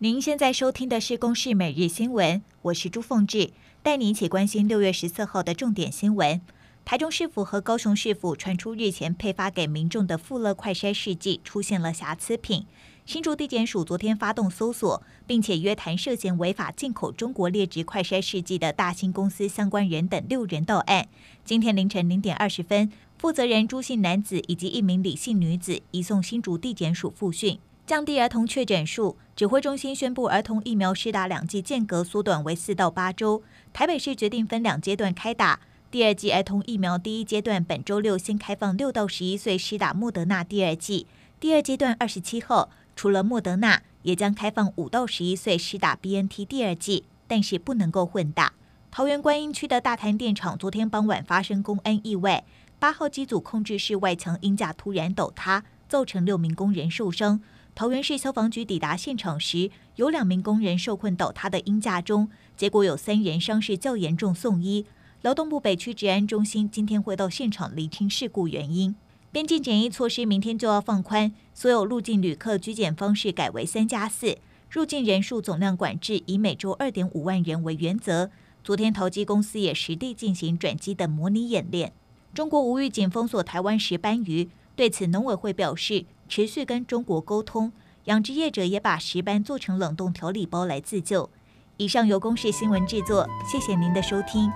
您现在收听的是《公视每日新闻》，我是朱凤志，带您一起关心六月十四号的重点新闻。台中市府和高雄市府传出日前配发给民众的富乐快筛试剂出现了瑕疵品。新竹地检署昨天发动搜索，并且约谈涉嫌违法进口中国劣质快筛试剂的大兴公司相关人等六人到案。今天凌晨零点二十分，负责人朱姓男子以及一名李姓女子移送新竹地检署复讯。降低儿童确诊数，指挥中心宣布儿童疫苗施打两剂间隔缩短为四到八周。台北市决定分两阶段开打，第二剂儿童疫苗第一阶段本周六先开放六到十一岁施打莫德纳第二剂，第二阶段二十七号除了莫德纳，也将开放五到十一岁施打 BNT 第二剂，但是不能够混打。桃园观音区的大潭电厂昨天傍晚发生工安意外，八号机组控制室外墙鹰架突然倒塌，造成六名工人受伤。桃园市消防局抵达现场时，有两名工人受困倒塌的鹰架中，结果有三人伤势较严重送医。劳动部北区治安中心今天会到现场厘清事故原因。边境检疫措施明天就要放宽，所有入境旅客居检方式改为三加四，入境人数总量管制以每周二点五万人为原则。昨天投机公司也实地进行转机的模拟演练。中国无预警封锁台湾石斑鱼，对此农委会表示，持续跟中国沟通，养殖业者也把石斑做成冷冻调理包来自救。以上由公视新闻制作，谢谢您的收听。